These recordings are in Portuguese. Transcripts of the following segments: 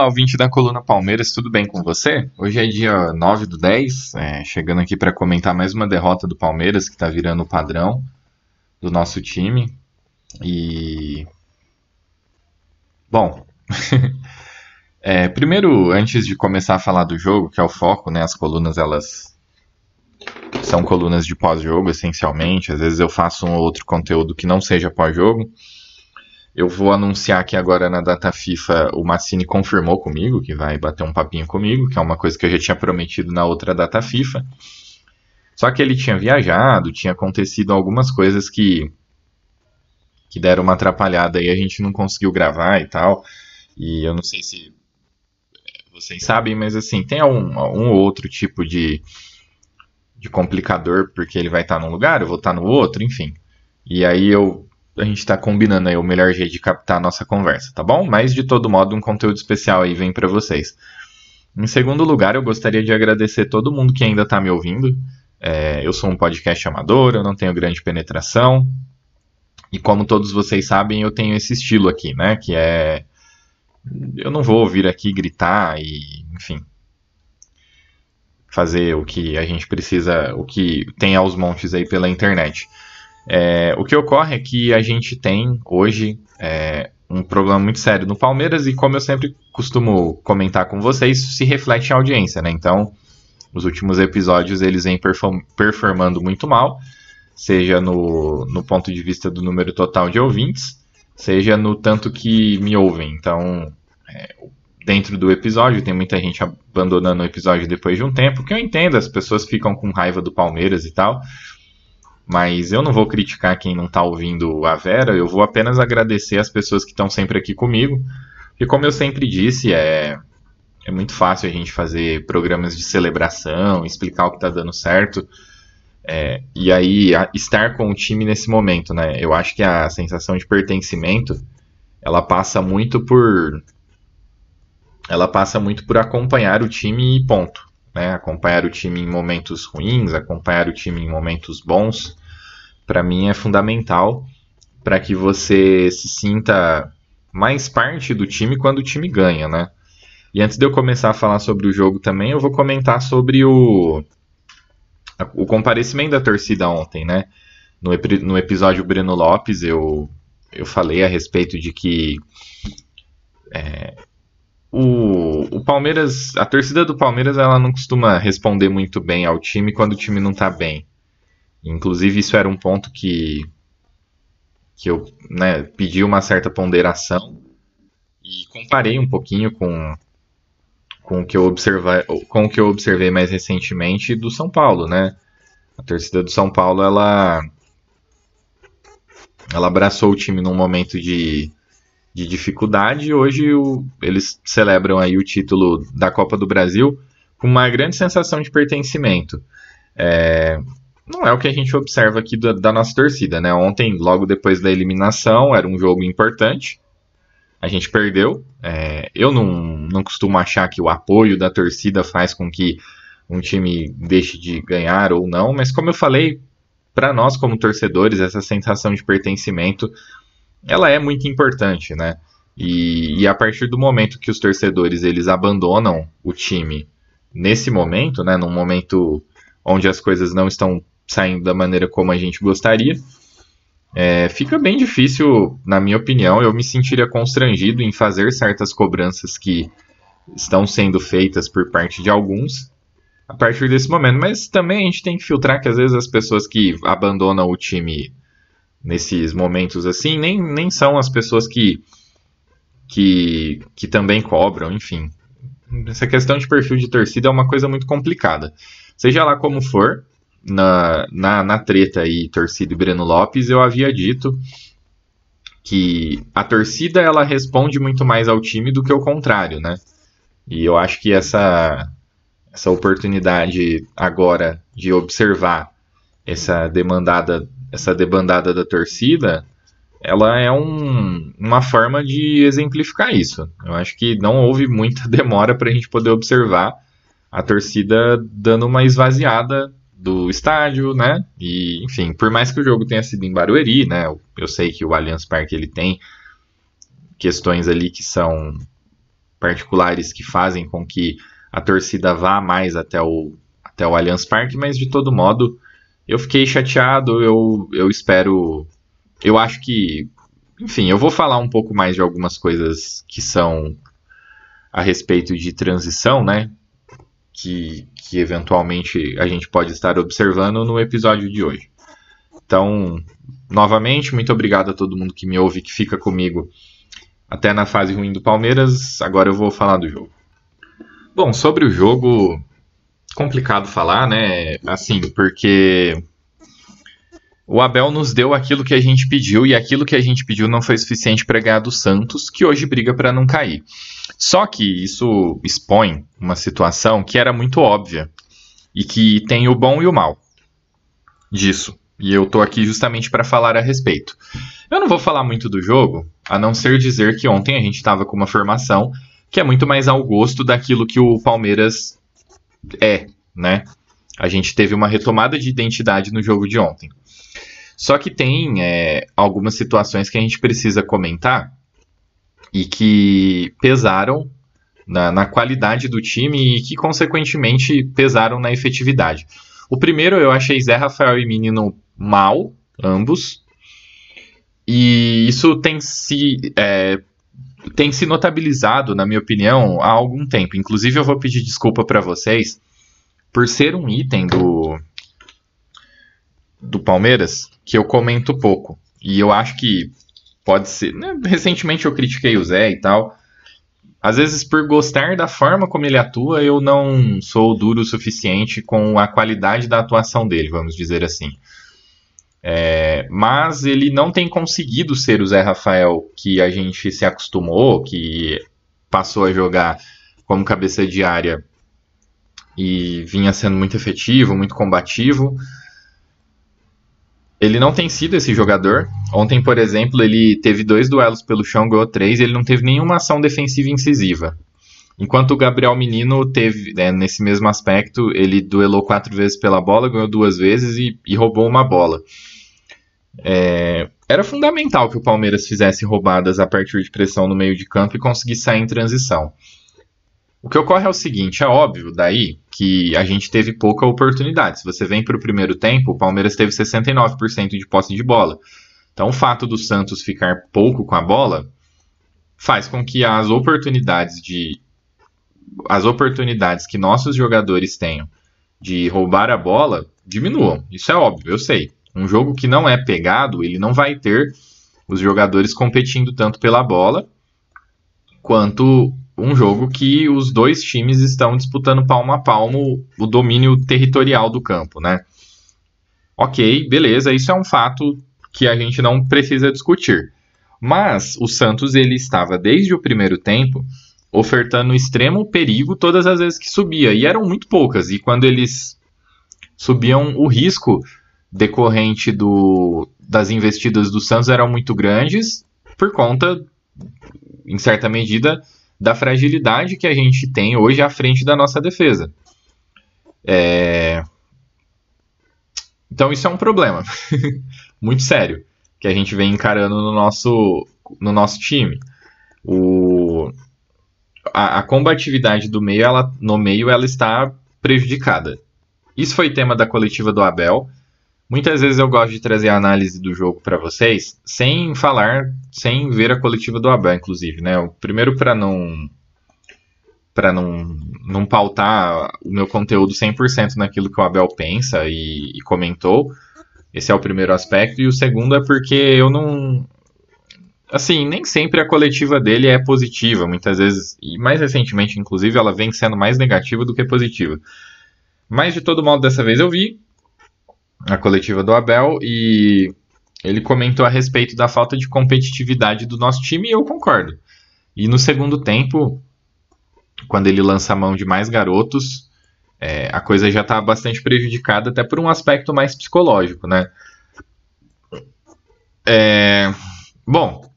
Olá, ouvinte da Coluna Palmeiras, tudo bem com você? Hoje é dia 9 do 10, é, chegando aqui para comentar mais uma derrota do Palmeiras, que está virando o padrão do nosso time. E. Bom. é, primeiro, antes de começar a falar do jogo, que é o foco, né? As colunas, elas são colunas de pós-jogo, essencialmente. Às vezes eu faço um ou outro conteúdo que não seja pós-jogo. Eu vou anunciar que agora na data FIFA o Massini confirmou comigo que vai bater um papinho comigo, que é uma coisa que eu já tinha prometido na outra data FIFA. Só que ele tinha viajado, tinha acontecido algumas coisas que que deram uma atrapalhada e a gente não conseguiu gravar e tal. E eu não sei se vocês sabem, mas assim, tem um, um ou outro tipo de, de complicador, porque ele vai estar num lugar, eu vou estar no outro, enfim. E aí eu a gente está combinando aí o melhor jeito de captar a nossa conversa, tá bom? Mas de todo modo, um conteúdo especial aí vem para vocês. Em segundo lugar, eu gostaria de agradecer todo mundo que ainda está me ouvindo. É, eu sou um podcast amador, eu não tenho grande penetração. E como todos vocês sabem, eu tenho esse estilo aqui, né? Que é. Eu não vou vir aqui gritar e, enfim. Fazer o que a gente precisa, o que tem aos montes aí pela internet. É, o que ocorre é que a gente tem hoje é, um problema muito sério no Palmeiras e, como eu sempre costumo comentar com vocês, se reflete em audiência, né? Então, os últimos episódios eles vêm perform performando muito mal, seja no, no ponto de vista do número total de ouvintes, seja no tanto que me ouvem. Então, é, dentro do episódio, tem muita gente abandonando o episódio depois de um tempo, que eu entendo, as pessoas ficam com raiva do Palmeiras e tal. Mas eu não vou criticar quem não está ouvindo a Vera, eu vou apenas agradecer as pessoas que estão sempre aqui comigo. E como eu sempre disse, é, é muito fácil a gente fazer programas de celebração, explicar o que está dando certo. É, e aí, a, estar com o time nesse momento, né? Eu acho que a sensação de pertencimento, ela passa muito por... Ela passa muito por acompanhar o time e ponto. Né? Acompanhar o time em momentos ruins, acompanhar o time em momentos bons para mim é fundamental para que você se sinta mais parte do time quando o time ganha, né? E antes de eu começar a falar sobre o jogo também, eu vou comentar sobre o, o comparecimento da torcida ontem, né? No, no episódio Breno Lopes, eu, eu falei a respeito de que é, o, o Palmeiras, a torcida do Palmeiras, ela não costuma responder muito bem ao time quando o time não tá bem. Inclusive, isso era um ponto que, que eu né, pedi uma certa ponderação e comparei um pouquinho com, com, o que eu observa, com o que eu observei mais recentemente do São Paulo, né? A torcida do São Paulo, ela, ela abraçou o time num momento de, de dificuldade hoje o, eles celebram aí o título da Copa do Brasil com uma grande sensação de pertencimento. É, não é o que a gente observa aqui da, da, nossa torcida, né? Ontem, logo depois da eliminação, era um jogo importante. A gente perdeu. É, eu não, não costumo achar que o apoio da torcida faz com que um time deixe de ganhar ou não, mas como eu falei, para nós como torcedores, essa sensação de pertencimento, ela é muito importante, né? E, e a partir do momento que os torcedores eles abandonam o time nesse momento, né, num momento onde as coisas não estão saindo da maneira como a gente gostaria. É, fica bem difícil, na minha opinião, eu me sentiria constrangido em fazer certas cobranças que estão sendo feitas por parte de alguns a partir desse momento. Mas também a gente tem que filtrar que às vezes as pessoas que abandonam o time nesses momentos assim nem, nem são as pessoas que que, que também cobram, enfim. Essa questão de perfil de torcida é uma coisa muito complicada. Seja lá como for, na, na, na treta aí, torcida e Breno Lopes, eu havia dito que a torcida ela responde muito mais ao time do que o contrário, né? E eu acho que essa, essa oportunidade agora de observar essa demandada, essa debandada da torcida, ela é um, uma forma de exemplificar isso. Eu acho que não houve muita demora para a gente poder observar a torcida dando uma esvaziada do estádio, né? E, enfim, por mais que o jogo tenha sido em Barueri, né? Eu sei que o Allianz Parque ele tem questões ali que são particulares que fazem com que a torcida vá mais até o, até o Allianz Parque, mas de todo modo eu fiquei chateado, eu, eu espero. Eu acho que. Enfim, eu vou falar um pouco mais de algumas coisas que são a respeito de transição, né? Que, que eventualmente a gente pode estar observando no episódio de hoje. Então, novamente, muito obrigado a todo mundo que me ouve, que fica comigo até na fase ruim do Palmeiras. Agora eu vou falar do jogo. Bom, sobre o jogo, complicado falar, né? Assim, porque o Abel nos deu aquilo que a gente pediu e aquilo que a gente pediu não foi suficiente para ganhar do Santos, que hoje briga para não cair. Só que isso expõe uma situação que era muito óbvia e que tem o bom e o mal disso. E eu tô aqui justamente para falar a respeito. Eu não vou falar muito do jogo, a não ser dizer que ontem a gente estava com uma formação que é muito mais ao gosto daquilo que o Palmeiras é, né? A gente teve uma retomada de identidade no jogo de ontem. Só que tem é, algumas situações que a gente precisa comentar e que pesaram na, na, qualidade do time e que, consequentemente, pesaram na efetividade. O primeiro eu achei Zé Rafael e Menino mal, ambos. E isso tem se, é, tem se notabilizado, na minha opinião, há algum tempo. Inclusive, eu vou pedir desculpa para vocês por ser um item do, do Palmeiras que eu comento pouco. E eu acho que pode ser. Né? Recentemente eu critiquei o Zé e tal. Às vezes, por gostar da forma como ele atua, eu não sou duro o suficiente com a qualidade da atuação dele, vamos dizer assim. É, mas ele não tem conseguido ser o Zé Rafael que a gente se acostumou, que passou a jogar como cabeça de área e vinha sendo muito efetivo, muito combativo. Ele não tem sido esse jogador. Ontem, por exemplo, ele teve dois duelos pelo chão, ganhou três, ele não teve nenhuma ação defensiva incisiva. Enquanto o Gabriel Menino teve, né, nesse mesmo aspecto, ele duelou quatro vezes pela bola, ganhou duas vezes e, e roubou uma bola. É, era fundamental que o Palmeiras fizesse roubadas a partir de pressão no meio de campo e conseguisse sair em transição. O que ocorre é o seguinte: é óbvio daí que a gente teve pouca oportunidade. Se você vem para o primeiro tempo, o Palmeiras teve 69% de posse de bola. Então, o fato do Santos ficar pouco com a bola faz com que as oportunidades de as oportunidades que nossos jogadores tenham de roubar a bola diminuam. Isso é óbvio, eu sei. Um jogo que não é pegado, ele não vai ter os jogadores competindo tanto pela bola quanto um jogo que os dois times estão disputando palmo a palmo o domínio territorial do campo, né? Ok, beleza, isso é um fato que a gente não precisa discutir. Mas o Santos ele estava desde o primeiro tempo ofertando extremo perigo todas as vezes que subia e eram muito poucas e quando eles subiam o risco decorrente do, das investidas do Santos eram muito grandes por conta, em certa medida, da fragilidade que a gente tem hoje à frente da nossa defesa. É... Então isso é um problema muito sério que a gente vem encarando no nosso, no nosso time. O... A, a combatividade do meio, ela, no meio, ela está prejudicada. Isso foi tema da coletiva do Abel. Muitas vezes eu gosto de trazer a análise do jogo para vocês sem falar, sem ver a coletiva do Abel, inclusive, né? Primeiro para não para não, não pautar o meu conteúdo 100% naquilo que o Abel pensa e, e, comentou. Esse é o primeiro aspecto. E o segundo é porque eu não. assim, nem sempre a coletiva dele é positiva, muitas vezes, e mais recentemente, inclusive, ela vem sendo mais negativa do que positiva. Mas de todo modo, dessa vez eu vi a coletiva do Abel e ele comentou a respeito da falta de competitividade do nosso time e eu concordo. E no segundo tempo, quando ele lança a mão de mais garotos, é, a coisa já está bastante prejudicada, até por um aspecto mais psicológico, né? É, bom,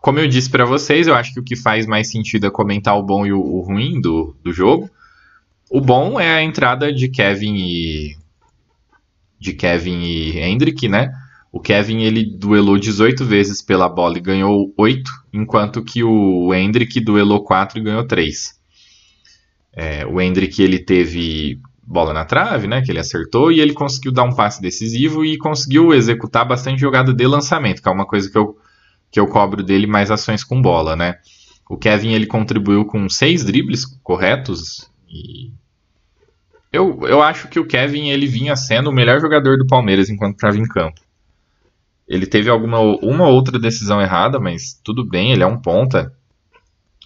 como eu disse para vocês, eu acho que o que faz mais sentido é comentar o bom e o, o ruim do, do jogo. O bom é a entrada de Kevin e de Kevin e Hendrick, né? O Kevin ele duelou 18 vezes pela bola e ganhou 8, enquanto que o Hendrick duelou 4 e ganhou 3. É, o Hendrick ele teve bola na trave, né? Que ele acertou e ele conseguiu dar um passe decisivo e conseguiu executar bastante jogada de lançamento, que é uma coisa que eu, que eu cobro dele mais ações com bola, né? O Kevin ele contribuiu com seis dribles corretos e eu, eu acho que o Kevin ele vinha sendo o melhor jogador do Palmeiras enquanto estava em campo. Ele teve alguma uma outra decisão errada, mas tudo bem, ele é um ponta.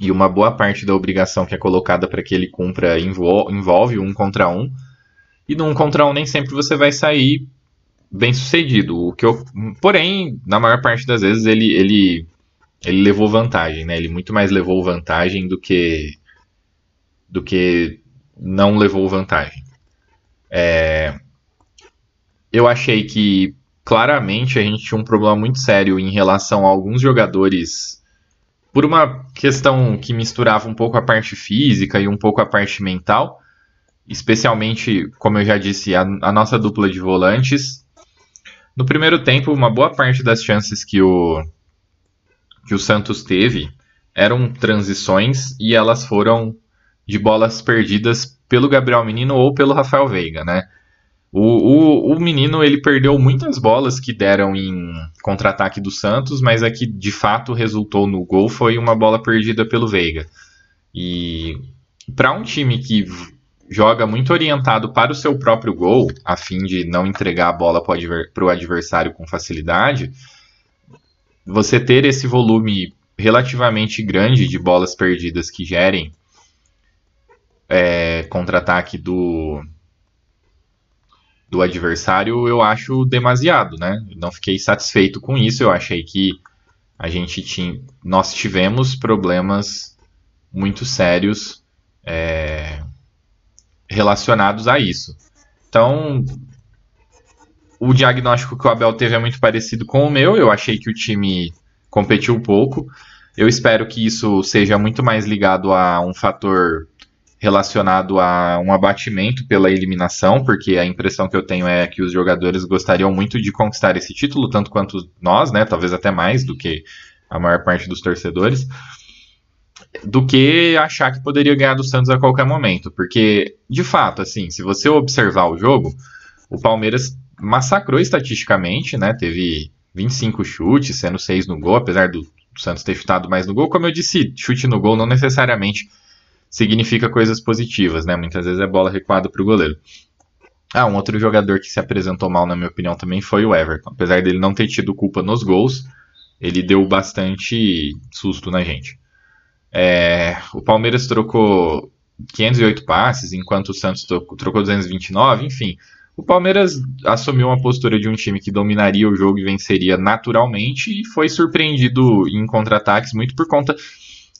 E uma boa parte da obrigação que é colocada para que ele cumpra envolve um contra um. E num contra um nem sempre você vai sair bem sucedido. O que eu, porém, na maior parte das vezes ele, ele, ele levou vantagem, né? Ele muito mais levou vantagem do que do que não levou vantagem. É, eu achei que claramente a gente tinha um problema muito sério em relação a alguns jogadores por uma questão que misturava um pouco a parte física e um pouco a parte mental, especialmente, como eu já disse, a, a nossa dupla de volantes. No primeiro tempo, uma boa parte das chances que o, que o Santos teve eram transições e elas foram de bolas perdidas pelo Gabriel Menino ou pelo Rafael Veiga, né? O, o, o menino ele perdeu muitas bolas que deram em contra-ataque do Santos, mas a que de fato resultou no gol foi uma bola perdida pelo Veiga. E para um time que joga muito orientado para o seu próprio gol, a fim de não entregar a bola para o adversário com facilidade, você ter esse volume relativamente grande de bolas perdidas que gerem é, contra-ataque do, do adversário, eu acho demasiado, né? Não fiquei satisfeito com isso. Eu achei que a gente tinha, nós tivemos problemas muito sérios é, relacionados a isso. Então, o diagnóstico que o Abel teve é muito parecido com o meu. Eu achei que o time competiu pouco. Eu espero que isso seja muito mais ligado a um fator relacionado a um abatimento pela eliminação, porque a impressão que eu tenho é que os jogadores gostariam muito de conquistar esse título, tanto quanto nós, né? Talvez até mais do que a maior parte dos torcedores, do que achar que poderia ganhar do Santos a qualquer momento, porque de fato, assim, se você observar o jogo, o Palmeiras massacrou estatisticamente, né? Teve 25 chutes, sendo 6 no gol, apesar do Santos ter chutado mais no gol. Como eu disse, chute no gol não necessariamente significa coisas positivas, né? Muitas vezes é bola recuada para o goleiro. Ah, um outro jogador que se apresentou mal, na minha opinião, também foi o Everton. Apesar dele não ter tido culpa nos gols, ele deu bastante susto na gente. É, o Palmeiras trocou 508 passes, enquanto o Santos trocou 229, enfim. O Palmeiras assumiu uma postura de um time que dominaria o jogo e venceria naturalmente e foi surpreendido em contra-ataques muito por conta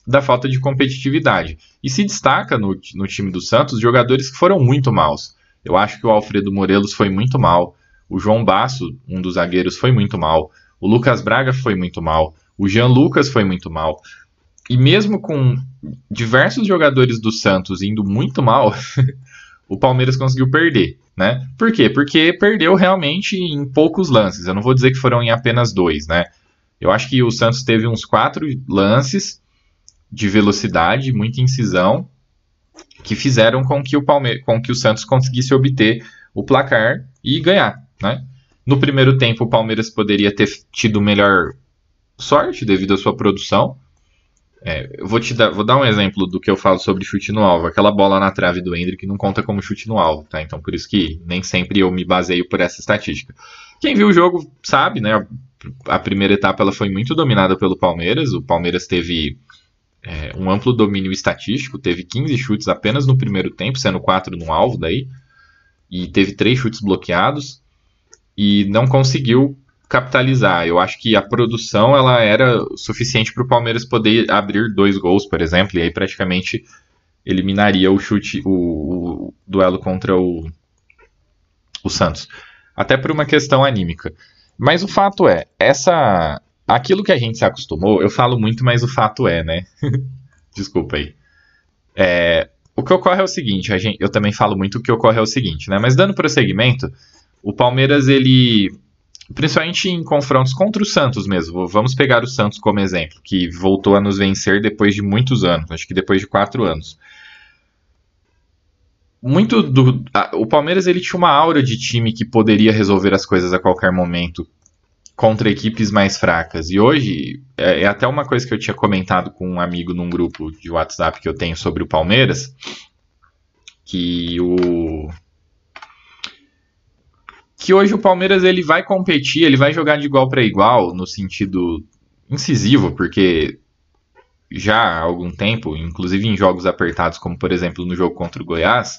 da falta de competitividade. E se destaca no, no time do Santos jogadores que foram muito maus. Eu acho que o Alfredo Morelos foi muito mal, o João Basso, um dos zagueiros, foi muito mal, o Lucas Braga foi muito mal, o Jean Lucas foi muito mal. E mesmo com diversos jogadores do Santos indo muito mal, o Palmeiras conseguiu perder, né? Por quê? Porque perdeu realmente em poucos lances. Eu não vou dizer que foram em apenas dois, né? Eu acho que o Santos teve uns quatro lances de velocidade, muita incisão, que fizeram com que o, Palme com que o Santos conseguisse obter o placar e ganhar. Né? No primeiro tempo, o Palmeiras poderia ter tido melhor sorte devido à sua produção. É, eu vou, te dar, vou dar um exemplo do que eu falo sobre chute no alvo. Aquela bola na trave do Hendrick não conta como chute no alvo, tá? Então por isso que nem sempre eu me baseio por essa estatística. Quem viu o jogo sabe, né? a primeira etapa ela foi muito dominada pelo Palmeiras. O Palmeiras teve é, um amplo domínio estatístico, teve 15 chutes apenas no primeiro tempo, sendo 4 no alvo daí, e teve 3 chutes bloqueados, e não conseguiu capitalizar. Eu acho que a produção ela era suficiente para o Palmeiras poder abrir dois gols, por exemplo, e aí praticamente eliminaria o chute, o, o duelo contra o, o Santos. Até por uma questão anímica. Mas o fato é, essa. Aquilo que a gente se acostumou, eu falo muito, mas o fato é, né? Desculpa aí. É, o que ocorre é o seguinte, gente, eu também falo muito o que ocorre é o seguinte, né? Mas dando prosseguimento, o Palmeiras, ele. Principalmente em confrontos contra o Santos mesmo. Vamos pegar o Santos como exemplo, que voltou a nos vencer depois de muitos anos, acho que depois de quatro anos muito do. A, o Palmeiras ele tinha uma aura de time que poderia resolver as coisas a qualquer momento contra equipes mais fracas. E hoje, é, é, até uma coisa que eu tinha comentado com um amigo num grupo de WhatsApp que eu tenho sobre o Palmeiras, que o. Que hoje o Palmeiras ele vai competir, ele vai jogar de igual para igual, no sentido incisivo, porque já há algum tempo, inclusive em jogos apertados, como por exemplo no jogo contra o Goiás,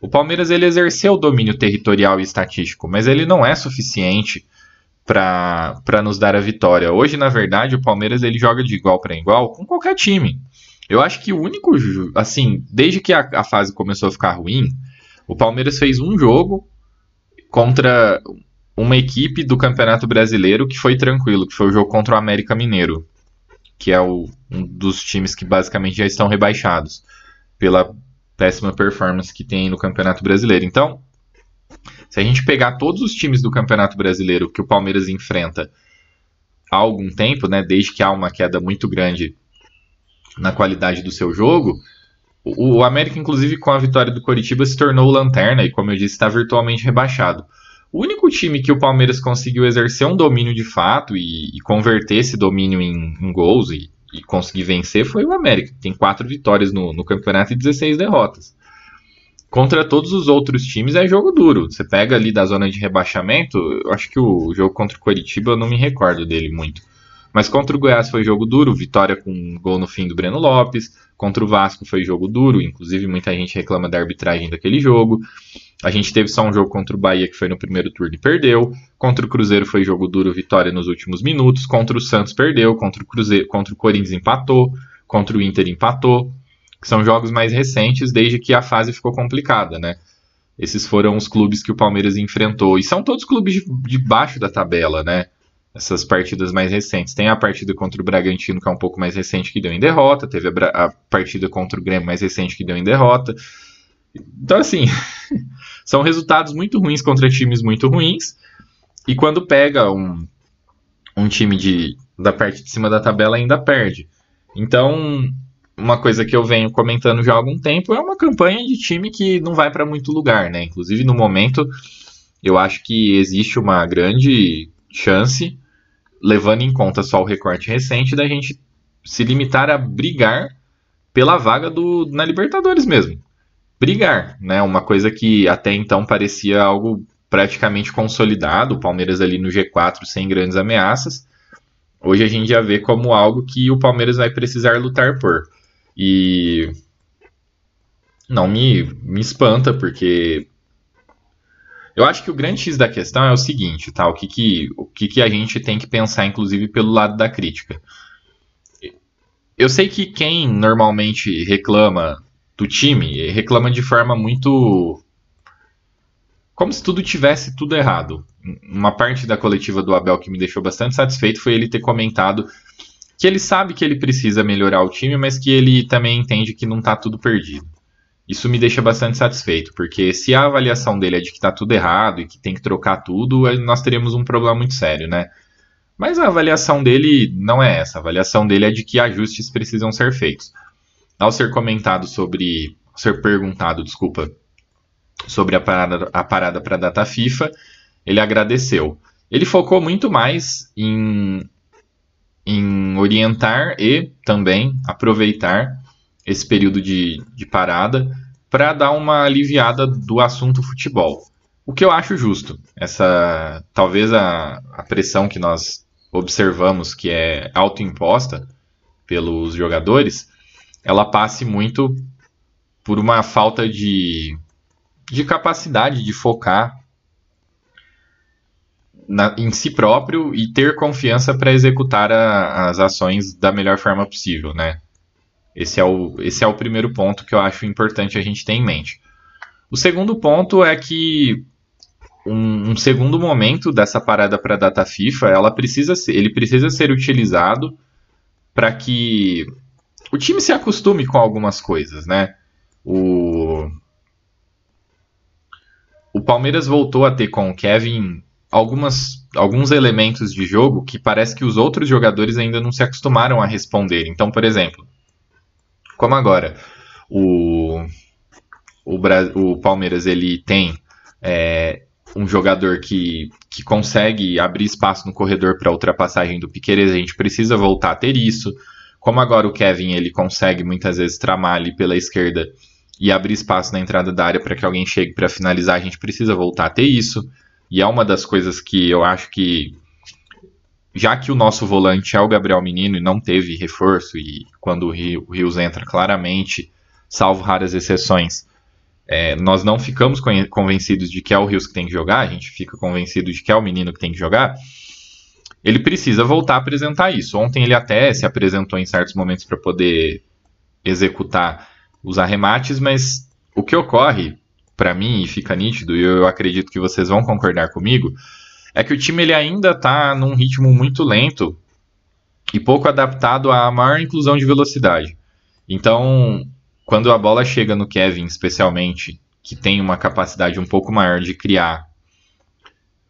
o Palmeiras ele exerceu o domínio territorial e estatístico, mas ele não é suficiente para nos dar a vitória. Hoje, na verdade, o Palmeiras ele joga de igual para igual com qualquer time. Eu acho que o único, assim, desde que a, a fase começou a ficar ruim, o Palmeiras fez um jogo contra uma equipe do Campeonato Brasileiro que foi tranquilo, que foi o jogo contra o América Mineiro, que é o, um dos times que basicamente já estão rebaixados pela péssima performance que tem no Campeonato Brasileiro. Então, se a gente pegar todos os times do Campeonato Brasileiro que o Palmeiras enfrenta há algum tempo, né, desde que há uma queda muito grande na qualidade do seu jogo, o, o América, inclusive com a vitória do Coritiba, se tornou lanterna e, como eu disse, está virtualmente rebaixado. O único time que o Palmeiras conseguiu exercer um domínio de fato e, e converter esse domínio em, em gols e, e conseguir vencer foi o América. Tem quatro vitórias no, no campeonato e 16 derrotas. Contra todos os outros times é jogo duro. Você pega ali da zona de rebaixamento, eu acho que o jogo contra o Coritiba eu não me recordo dele muito. Mas contra o Goiás foi jogo duro, vitória com um gol no fim do Breno Lopes. Contra o Vasco foi jogo duro, inclusive muita gente reclama da arbitragem daquele jogo. A gente teve só um jogo contra o Bahia que foi no primeiro turno e perdeu. Contra o Cruzeiro foi jogo duro, vitória nos últimos minutos. Contra o Santos perdeu, contra o Cruzeiro, contra o Corinthians empatou, contra o Inter empatou. Que são jogos mais recentes desde que a fase ficou complicada, né? Esses foram os clubes que o Palmeiras enfrentou e são todos clubes de, baixo da tabela, né? Essas partidas mais recentes. Tem a partida contra o Bragantino, que é um pouco mais recente, que deu em derrota. Teve a, a partida contra o Grêmio mais recente, que deu em derrota. Então, assim, são resultados muito ruins contra times muito ruins. E quando pega um, um time de, da parte de cima da tabela, ainda perde. Então, uma coisa que eu venho comentando já há algum tempo é uma campanha de time que não vai para muito lugar, né? Inclusive, no momento, eu acho que existe uma grande chance, levando em conta só o recorte recente, da gente se limitar a brigar pela vaga do, na Libertadores mesmo brigar, né? Uma coisa que até então parecia algo praticamente consolidado, o Palmeiras ali no G4 sem grandes ameaças. Hoje a gente já vê como algo que o Palmeiras vai precisar lutar por. E não me, me espanta, porque eu acho que o grande X da questão é o seguinte, tá? O que, que, o que, que a gente tem que pensar, inclusive, pelo lado da crítica. Eu sei que quem normalmente reclama do time reclama de forma muito. Como se tudo tivesse tudo errado. Uma parte da coletiva do Abel que me deixou bastante satisfeito foi ele ter comentado que ele sabe que ele precisa melhorar o time, mas que ele também entende que não está tudo perdido. Isso me deixa bastante satisfeito, porque se a avaliação dele é de que está tudo errado e que tem que trocar tudo, nós teríamos um problema muito sério, né? Mas a avaliação dele não é essa. A avaliação dele é de que ajustes precisam ser feitos ao ser comentado sobre, ser perguntado, desculpa, sobre a parada, a parada para a data FIFA, ele agradeceu. Ele focou muito mais em, em orientar e também aproveitar esse período de, de parada para dar uma aliviada do assunto futebol. O que eu acho justo. Essa talvez a, a pressão que nós observamos que é autoimposta pelos jogadores, ela passe muito por uma falta de, de capacidade de focar na, em si próprio e ter confiança para executar a, as ações da melhor forma possível, né? Esse é, o, esse é o primeiro ponto que eu acho importante a gente ter em mente. O segundo ponto é que um, um segundo momento dessa parada para a data FIFA, ela precisa ser, ele precisa ser utilizado para que o time se acostume com algumas coisas, né? O, o Palmeiras voltou a ter com o Kevin algumas, alguns elementos de jogo que parece que os outros jogadores ainda não se acostumaram a responder. Então, por exemplo, como agora o, o, o Palmeiras ele tem é, um jogador que, que consegue abrir espaço no corredor para ultrapassagem do Piqueires, a gente precisa voltar a ter isso. Como agora o Kevin ele consegue muitas vezes tramar ali pela esquerda e abrir espaço na entrada da área para que alguém chegue para finalizar, a gente precisa voltar a ter isso. E é uma das coisas que eu acho que, já que o nosso volante é o Gabriel Menino e não teve reforço, e quando o, Rio, Rios entra claramente, salvo raras exceções, é, nós não ficamos convencidos de que é o Rios que tem que jogar, a gente fica convencido de que é o menino que tem que jogar. Ele precisa voltar a apresentar isso. Ontem ele até se apresentou em certos momentos para poder executar os arremates, mas o que ocorre para mim, e fica nítido, e eu acredito que vocês vão concordar comigo, é que o time ele ainda está num ritmo muito lento e pouco adaptado à maior inclusão de velocidade. Então, quando a bola chega no Kevin, especialmente, que tem uma capacidade um pouco maior de criar,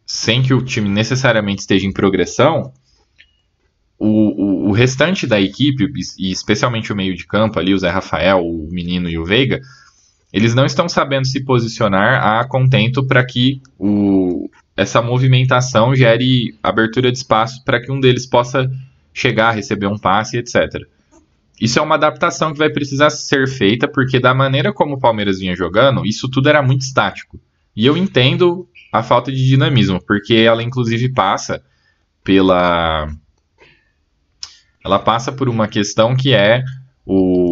sem que o time necessariamente esteja em progressão, o, o, o restante da equipe, e especialmente o meio de campo ali, o Zé Rafael, o Menino e o Veiga, eles não estão sabendo se posicionar a contento para que o, essa movimentação gere abertura de espaço para que um deles possa chegar, receber um passe, etc. Isso é uma adaptação que vai precisar ser feita, porque da maneira como o Palmeiras vinha jogando, isso tudo era muito estático. E eu entendo a falta de dinamismo, porque ela inclusive passa pela. Ela passa por uma questão que é o,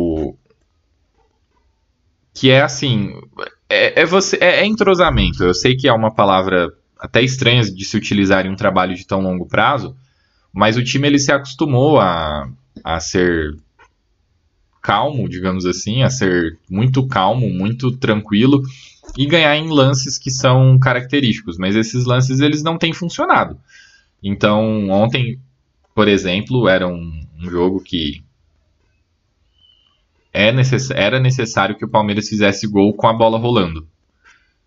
que é assim, é, é você é, é, entrosamento. Eu sei que é uma palavra até estranha de se utilizar em um trabalho de tão longo prazo, mas o time ele se acostumou a, a ser calmo, digamos assim, a ser muito calmo, muito tranquilo e ganhar em lances que são característicos, mas esses lances eles não têm funcionado. Então, ontem, por exemplo, era um, um jogo que é necess era necessário que o Palmeiras fizesse gol com a bola rolando.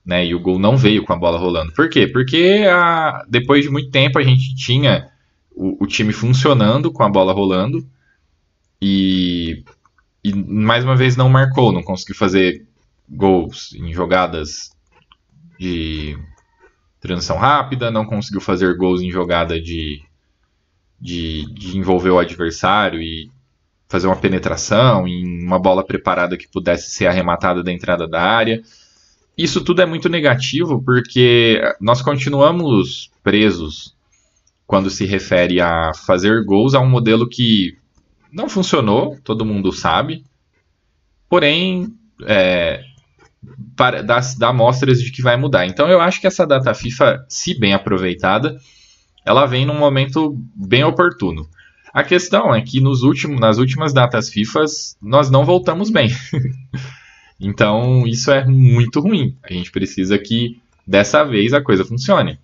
Né? E o gol não veio com a bola rolando. Por quê? Porque a, depois de muito tempo a gente tinha o, o time funcionando com a bola rolando e, e, mais uma vez não marcou, não conseguiu fazer gols em jogadas de transição rápida, não conseguiu fazer gols em jogada de, de, de envolver o adversário e fazer uma penetração em uma bola preparada que pudesse ser arrematada da entrada da área. Isso tudo é muito negativo porque nós continuamos presos quando se refere a fazer gols a um modelo que não funcionou, todo mundo sabe, porém é, para, dá, dá mostras de que vai mudar. Então eu acho que essa data FIFA, se bem aproveitada, ela vem num momento bem oportuno. A questão é que nos últimos, nas últimas datas FIFA nós não voltamos bem. então isso é muito ruim. A gente precisa que dessa vez a coisa funcione.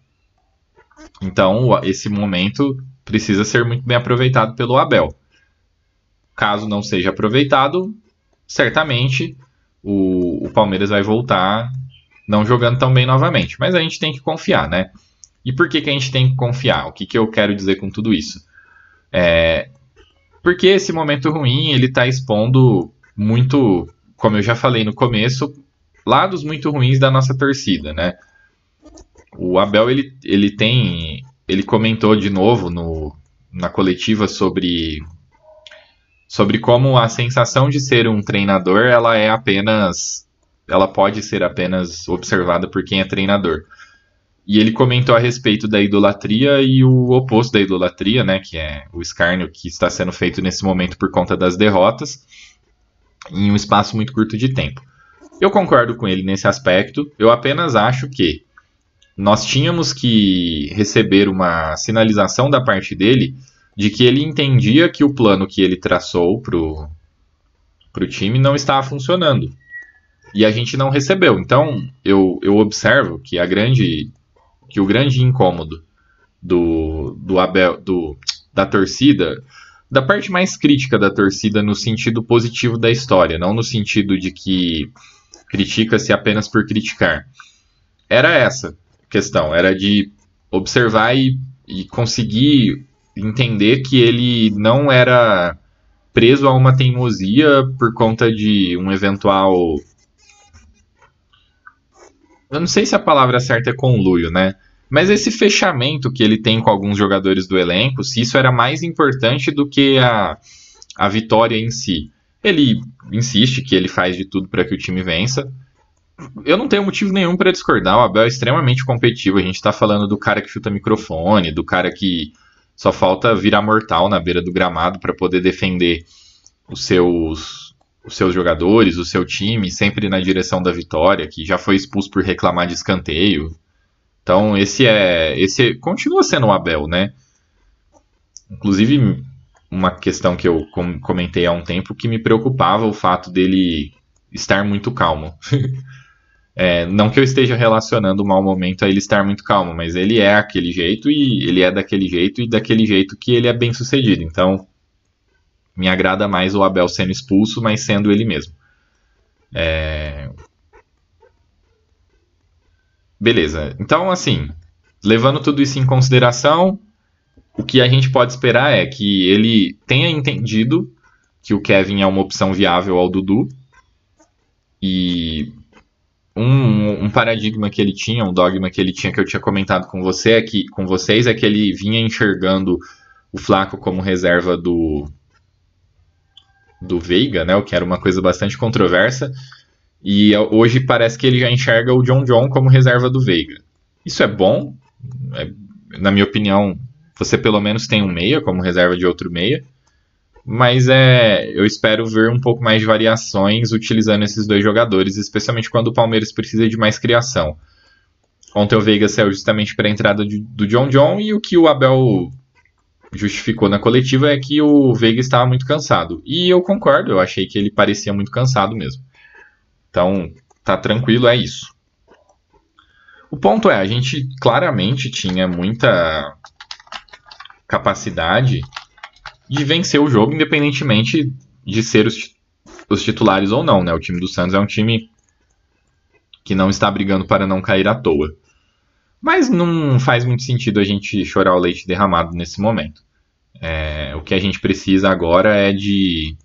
Então esse momento precisa ser muito bem aproveitado pelo Abel. Caso não seja aproveitado, certamente o, o Palmeiras vai voltar não jogando tão bem novamente. Mas a gente tem que confiar, né? E por que, que a gente tem que confiar? O que, que eu quero dizer com tudo isso? É, porque esse momento ruim ele está expondo muito, como eu já falei no começo, lados muito ruins da nossa torcida, né? O Abel ele, ele tem, ele comentou de novo no, na coletiva sobre sobre como a sensação de ser um treinador ela é apenas ela pode ser apenas observada por quem é treinador e ele comentou a respeito da idolatria e o oposto da idolatria, né, que é o escárnio que está sendo feito nesse momento por conta das derrotas, em um espaço muito curto de tempo. Eu concordo com ele nesse aspecto, eu apenas acho que nós tínhamos que receber uma sinalização da parte dele de que ele entendia que o plano que ele traçou pro, pro time não estava funcionando. E a gente não recebeu. Então, eu, eu observo que a grande que o grande incômodo do, do Abel, do, da torcida, da parte mais crítica da torcida no sentido positivo da história, não no sentido de que critica-se apenas por criticar. Era essa questão, era de observar e, e conseguir entender que ele não era preso a uma teimosia por conta de um eventual eu não sei se a palavra certa é conluio, né? Mas esse fechamento que ele tem com alguns jogadores do elenco, se isso era mais importante do que a, a vitória em si. Ele insiste que ele faz de tudo para que o time vença. Eu não tenho motivo nenhum para discordar. O Abel é extremamente competitivo. A gente está falando do cara que chuta microfone, do cara que só falta virar mortal na beira do gramado para poder defender os seus os seus jogadores, o seu time, sempre na direção da vitória, que já foi expulso por reclamar de escanteio. Então, esse é. Esse continua sendo o Abel, né? Inclusive, uma questão que eu comentei há um tempo que me preocupava o fato dele estar muito calmo. é, não que eu esteja relacionando o mau momento a ele estar muito calmo, mas ele é aquele jeito e ele é daquele jeito e daquele jeito que ele é bem sucedido. Então, me agrada mais o Abel sendo expulso, mas sendo ele mesmo. É... Beleza. Então, assim, levando tudo isso em consideração, o que a gente pode esperar é que ele tenha entendido que o Kevin é uma opção viável ao Dudu. E um, um, paradigma que ele tinha, um dogma que ele tinha que eu tinha comentado com você é que com vocês é que ele vinha enxergando o Flaco como reserva do do Veiga, né? O que era uma coisa bastante controversa. E hoje parece que ele já enxerga o John John como reserva do Veiga. Isso é bom. É, na minha opinião, você pelo menos tem um meia como reserva de outro meia. Mas é, eu espero ver um pouco mais de variações utilizando esses dois jogadores, especialmente quando o Palmeiras precisa de mais criação. Ontem o Veiga saiu justamente para a entrada de, do John John e o que o Abel justificou na coletiva é que o Veiga estava muito cansado. E eu concordo, eu achei que ele parecia muito cansado mesmo. Então, tá tranquilo, é isso. O ponto é, a gente claramente tinha muita capacidade de vencer o jogo, independentemente de ser os, os titulares ou não, né? O time do Santos é um time que não está brigando para não cair à toa. Mas não faz muito sentido a gente chorar o leite derramado nesse momento. É, o que a gente precisa agora é de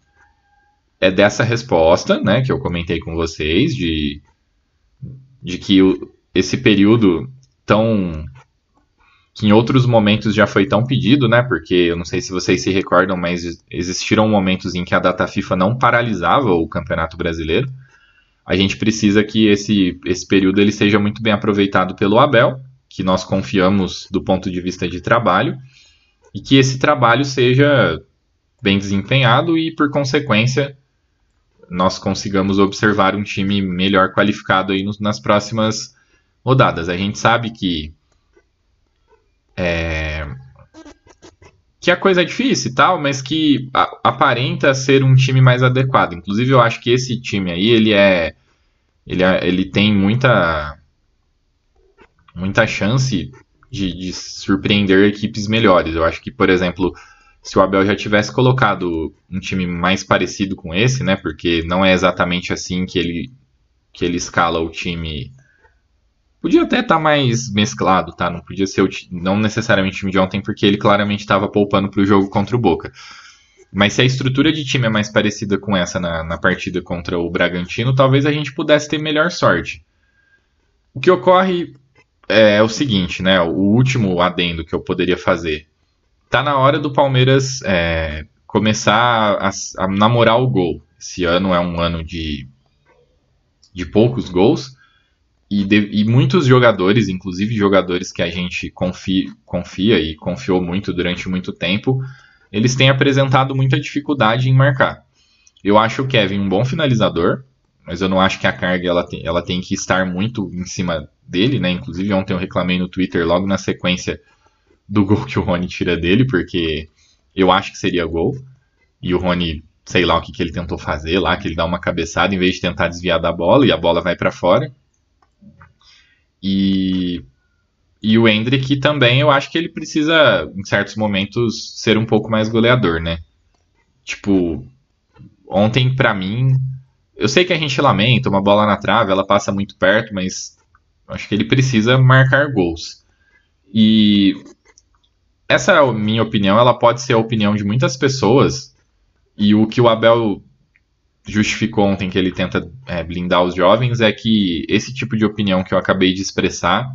é dessa resposta, né, que eu comentei com vocês, de, de que o, esse período tão que em outros momentos já foi tão pedido, né? Porque eu não sei se vocês se recordam, mas existiram momentos em que a data FIFA não paralisava o Campeonato Brasileiro a gente precisa que esse, esse período ele seja muito bem aproveitado pelo Abel, que nós confiamos do ponto de vista de trabalho, e que esse trabalho seja bem desempenhado e, por consequência, nós consigamos observar um time melhor qualificado aí nas próximas rodadas. A gente sabe que é, que a coisa é difícil e tal, mas que aparenta ser um time mais adequado. Inclusive, eu acho que esse time aí, ele é. Ele, é, ele tem muita. muita chance de, de surpreender equipes melhores. Eu acho que, por exemplo, se o Abel já tivesse colocado um time mais parecido com esse, né? Porque não é exatamente assim que ele, que ele escala o time Podia até estar tá mais mesclado, tá? Não podia ser o, não necessariamente o time de ontem, porque ele claramente estava poupando para o jogo contra o Boca. Mas se a estrutura de time é mais parecida com essa na, na partida contra o Bragantino, talvez a gente pudesse ter melhor sorte. O que ocorre é, o seguinte, né? O último adendo que eu poderia fazer. Tá na hora do Palmeiras é, começar a, a namorar o gol. Esse ano é um ano de, de poucos gols e, de, e, muitos jogadores, inclusive jogadores que a gente confia, confia e confiou muito durante muito tempo, eles têm apresentado muita dificuldade em marcar. Eu acho o Kevin um bom finalizador, mas eu não acho que a carga ela tem, ela tem que estar muito em cima dele, né? Inclusive ontem eu reclamei no Twitter logo na sequência do gol que o Rony tira dele, porque eu acho que seria gol. E o Rony, sei lá o que, que ele tentou fazer lá, que ele dá uma cabeçada em vez de tentar desviar da bola e a bola vai para fora. E, e o Hendrick também, eu acho que ele precisa, em certos momentos, ser um pouco mais goleador, né? Tipo, ontem, para mim, eu sei que a gente lamenta, uma bola na trave, ela passa muito perto, mas acho que ele precisa marcar gols. E essa minha opinião, ela pode ser a opinião de muitas pessoas, e o que o Abel justificou ontem que ele tenta é, blindar os jovens é que esse tipo de opinião que eu acabei de expressar,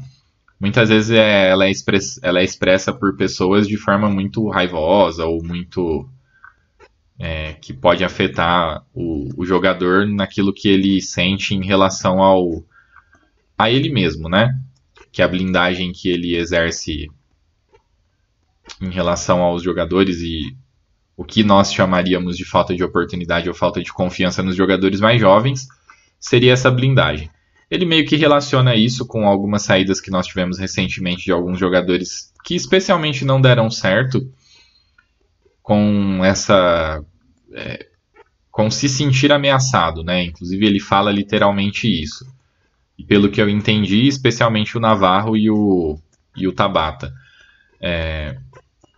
muitas vezes é, ela, é express, ela é expressa por pessoas de forma muito raivosa ou muito. É, que pode afetar o, o, jogador naquilo que ele sente em relação ao a ele mesmo, né? Que a blindagem que ele exerce em relação aos jogadores e o que nós chamaríamos de falta de oportunidade ou falta de confiança nos jogadores mais jovens, seria essa blindagem. Ele meio que relaciona isso com algumas saídas que nós tivemos recentemente de alguns jogadores que especialmente não deram certo com essa é, com se sentir ameaçado, né? Inclusive ele fala literalmente isso. E pelo que eu entendi, especialmente o Navarro e o, e o Tabata. É,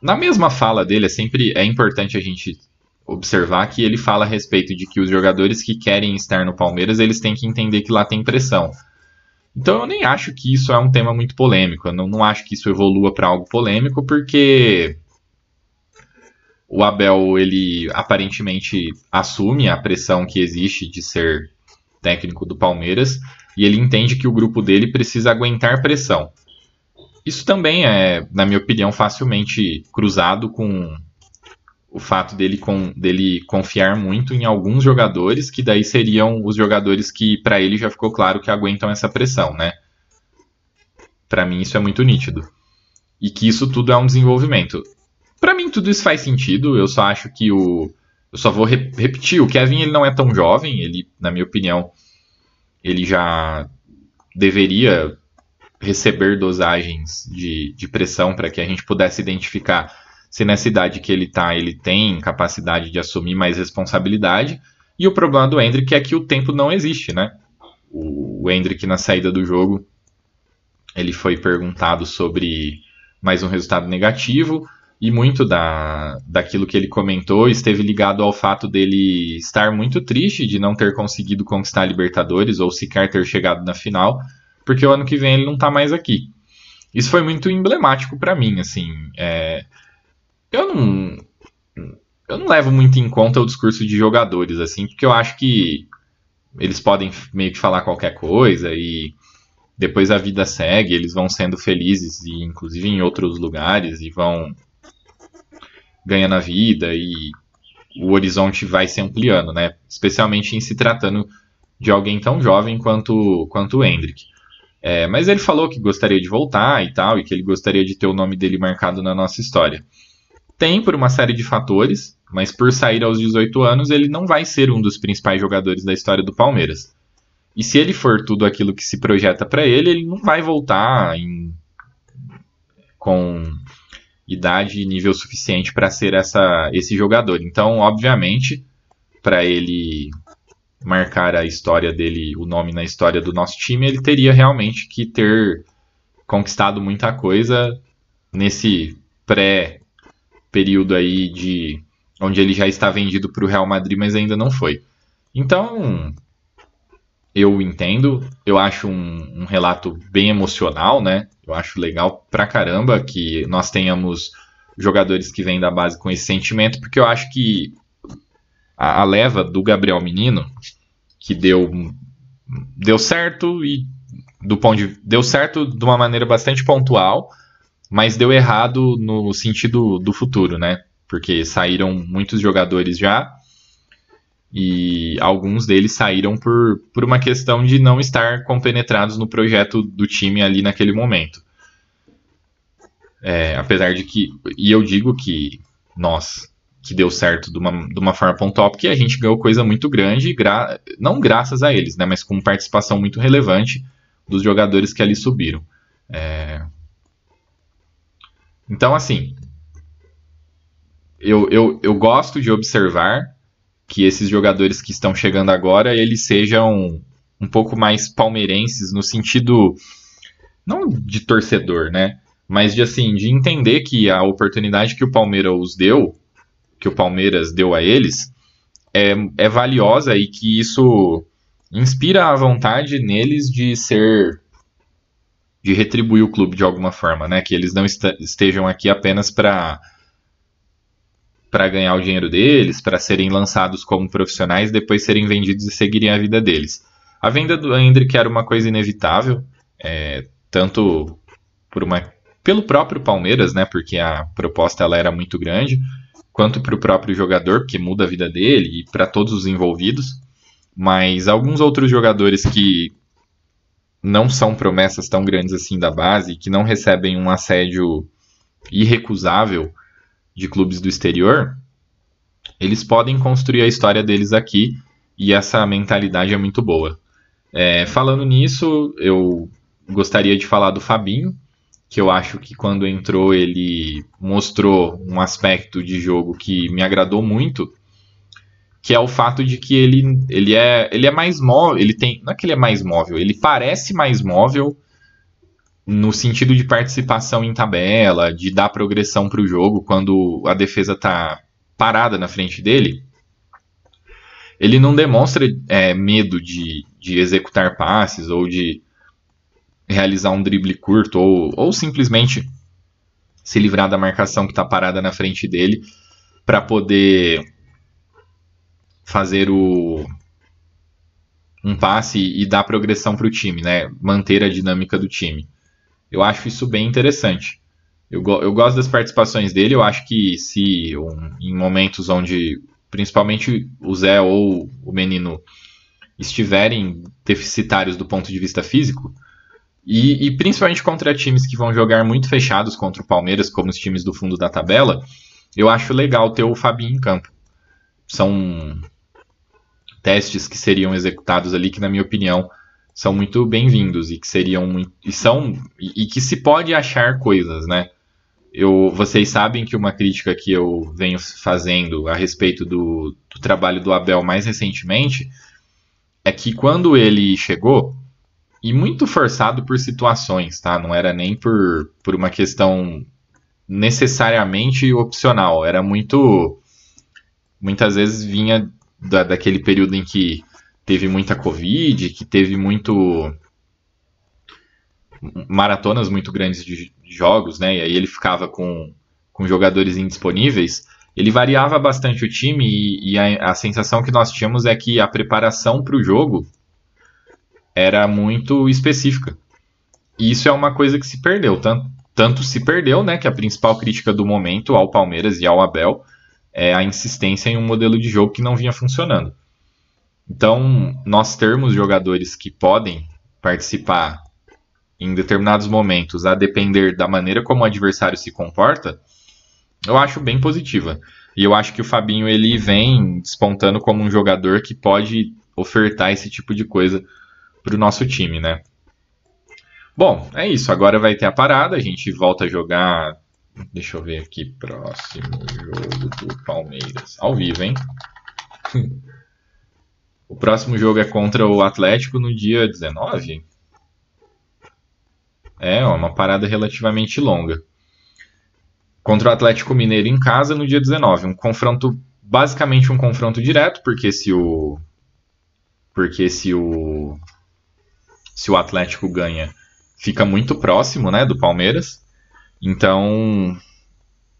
na mesma fala dele, é sempre é importante a gente observar que ele fala a respeito de que os jogadores que querem estar no Palmeiras, eles têm que entender que lá tem pressão. Então eu nem acho que isso é um tema muito polêmico. Eu não, não acho que isso evolua para algo polêmico, porque o Abel ele aparentemente assume a pressão que existe de ser técnico do Palmeiras e ele entende que o grupo dele precisa aguentar pressão. Isso também é, na minha opinião, facilmente cruzado com o fato dele, com, dele confiar muito em alguns jogadores, que daí seriam os jogadores que, para ele, já ficou claro que aguentam essa pressão, né? Para mim, isso é muito nítido. E que isso tudo é um desenvolvimento. Para mim, tudo isso faz sentido. Eu só acho que o. Eu só vou re repetir: o Kevin ele não é tão jovem. Ele, na minha opinião, ele já deveria receber dosagens de, de pressão para que a gente pudesse identificar se nessa idade que ele está ele tem capacidade de assumir mais responsabilidade. E o problema do Hendrick é que o tempo não existe, né? O, o Hendrick na saída do jogo, ele foi perguntado sobre mais um resultado negativo e muito da, daquilo que ele comentou esteve ligado ao fato dele estar muito triste de não ter conseguido conquistar a Libertadores ou sequer ter chegado na final porque o ano que vem ele não tá mais aqui. Isso foi muito emblemático para mim, assim. É... Eu não. Eu não levo muito em conta o discurso de jogadores, assim, porque eu acho que eles podem meio que falar qualquer coisa e depois a vida segue, eles vão sendo felizes, e inclusive em outros lugares, e vão ganhando a vida e o horizonte vai se ampliando, né? Especialmente em se tratando de alguém tão jovem quanto, quanto o Hendrick. É, mas ele falou que gostaria de voltar e tal, e que ele gostaria de ter o nome dele marcado na nossa história. Tem por uma série de fatores, mas por sair aos 18 anos, ele não vai ser um dos principais jogadores da história do Palmeiras. E se ele for tudo aquilo que se projeta para ele, ele não vai voltar em... com idade e nível suficiente para ser essa, esse jogador. Então, obviamente, para ele marcar a história dele, o nome na história do nosso time, ele teria realmente que ter conquistado muita coisa nesse pré período aí de onde ele já está vendido para o Real Madrid, mas ainda não foi. Então, eu entendo, eu acho um, um, relato bem emocional, né? Eu acho legal pra caramba que nós tenhamos jogadores que vêm da base com esse sentimento, porque eu acho que a, a leva do Gabriel Menino, que deu, deu certo e do ponto de, deu certo de uma maneira bastante pontual, mas deu errado no sentido do futuro, né? Porque saíram muitos jogadores já e alguns deles saíram por, por uma questão de não estar compenetrados no projeto do time ali naquele momento. É, apesar de que, e eu digo que nós, que deu certo de uma, de uma forma pontual, porque a gente ganhou coisa muito grande, gra não graças a eles, né, mas com participação muito relevante dos jogadores que ali subiram. É... Então, assim, eu, eu, eu gosto de observar que esses jogadores que estão chegando agora, eles sejam um pouco mais palmeirenses no sentido não de torcedor, né? Mas de assim, de entender que a oportunidade que o Palmeiras deu, que o Palmeiras deu a eles, é, é valiosa e que isso inspira a vontade neles de ser de retribuir o clube de alguma forma, né? Que eles não estejam aqui apenas para para ganhar o dinheiro deles, para serem lançados como profissionais, depois serem vendidos e seguirem a vida deles. A venda do Hendrick era uma coisa inevitável, é, tanto por uma, pelo próprio Palmeiras, né, porque a proposta ela era muito grande, quanto para o próprio jogador, porque muda a vida dele, e para todos os envolvidos. Mas alguns outros jogadores que não são promessas tão grandes assim da base, que não recebem um assédio irrecusável de clubes do exterior, eles podem construir a história deles aqui e essa mentalidade é muito boa. É, falando nisso, eu gostaria de falar do Fabinho, que eu acho que quando entrou ele mostrou um aspecto de jogo que me agradou muito, que é o fato de que ele, ele, é, ele é mais móvel, ele tem, não é que ele é mais móvel, ele parece mais móvel no sentido de participação em tabela, de dar progressão para o jogo quando a defesa está parada na frente dele, ele não demonstra é, medo de, de executar passes ou de realizar um drible curto ou, ou simplesmente se livrar da marcação que está parada na frente dele para poder fazer o um passe e dar progressão para o time, né? Manter a dinâmica do time. Eu acho isso bem interessante. Eu, eu gosto das participações dele. Eu acho que se um, em momentos onde principalmente o Zé ou o menino estiverem deficitários do ponto de vista físico, e, e, principalmente contra times que vão jogar muito fechados contra o Palmeiras, como os times do fundo da tabela, eu acho legal ter o Fabinho em campo. São testes que seriam executados ali que, na minha opinião, são muito bem-vindos e que seriam e são e, e, que se pode achar coisas, né? Eu, vocês sabem que uma crítica que eu venho fazendo a respeito do, do trabalho do Abel mais recentemente é que quando ele chegou e muito forçado por situações, tá? Não era nem por, por uma questão necessariamente opcional, era muito muitas vezes vinha da, daquele período em que teve muita Covid, que teve muito. maratonas muito grandes de jogos, né? E aí ele ficava com, com jogadores indisponíveis. Ele variava bastante o time e, e a, a sensação que nós tínhamos é que a preparação para o jogo era muito específica. E isso é uma coisa que se perdeu. Tanto, tanto se perdeu, né? Que a principal crítica do momento ao Palmeiras e ao Abel é a insistência em um modelo de jogo que não vinha funcionando. Então, nós termos jogadores que podem participar em determinados momentos, a depender da maneira como o adversário se comporta, eu acho bem positiva. E eu acho que o Fabinho ele vem despontando como um jogador que pode ofertar esse tipo de coisa para o nosso time, né? Bom, é isso. Agora vai ter a parada, a gente volta a jogar. Deixa eu ver aqui, próximo jogo do Palmeiras. Ao vivo, hein? O próximo jogo é contra o Atlético no dia 19. É, uma parada relativamente longa. Contra o Atlético Mineiro em casa no dia 19. Um confronto, basicamente um confronto direto, porque se o. Porque se o. Se o Atlético ganha, fica muito próximo né, do Palmeiras. Então,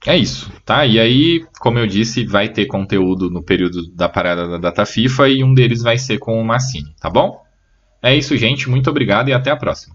é isso, tá? E aí, como eu disse, vai ter conteúdo no período da parada da data FIFA e um deles vai ser com o Massini, tá bom? É isso, gente. Muito obrigado e até a próxima.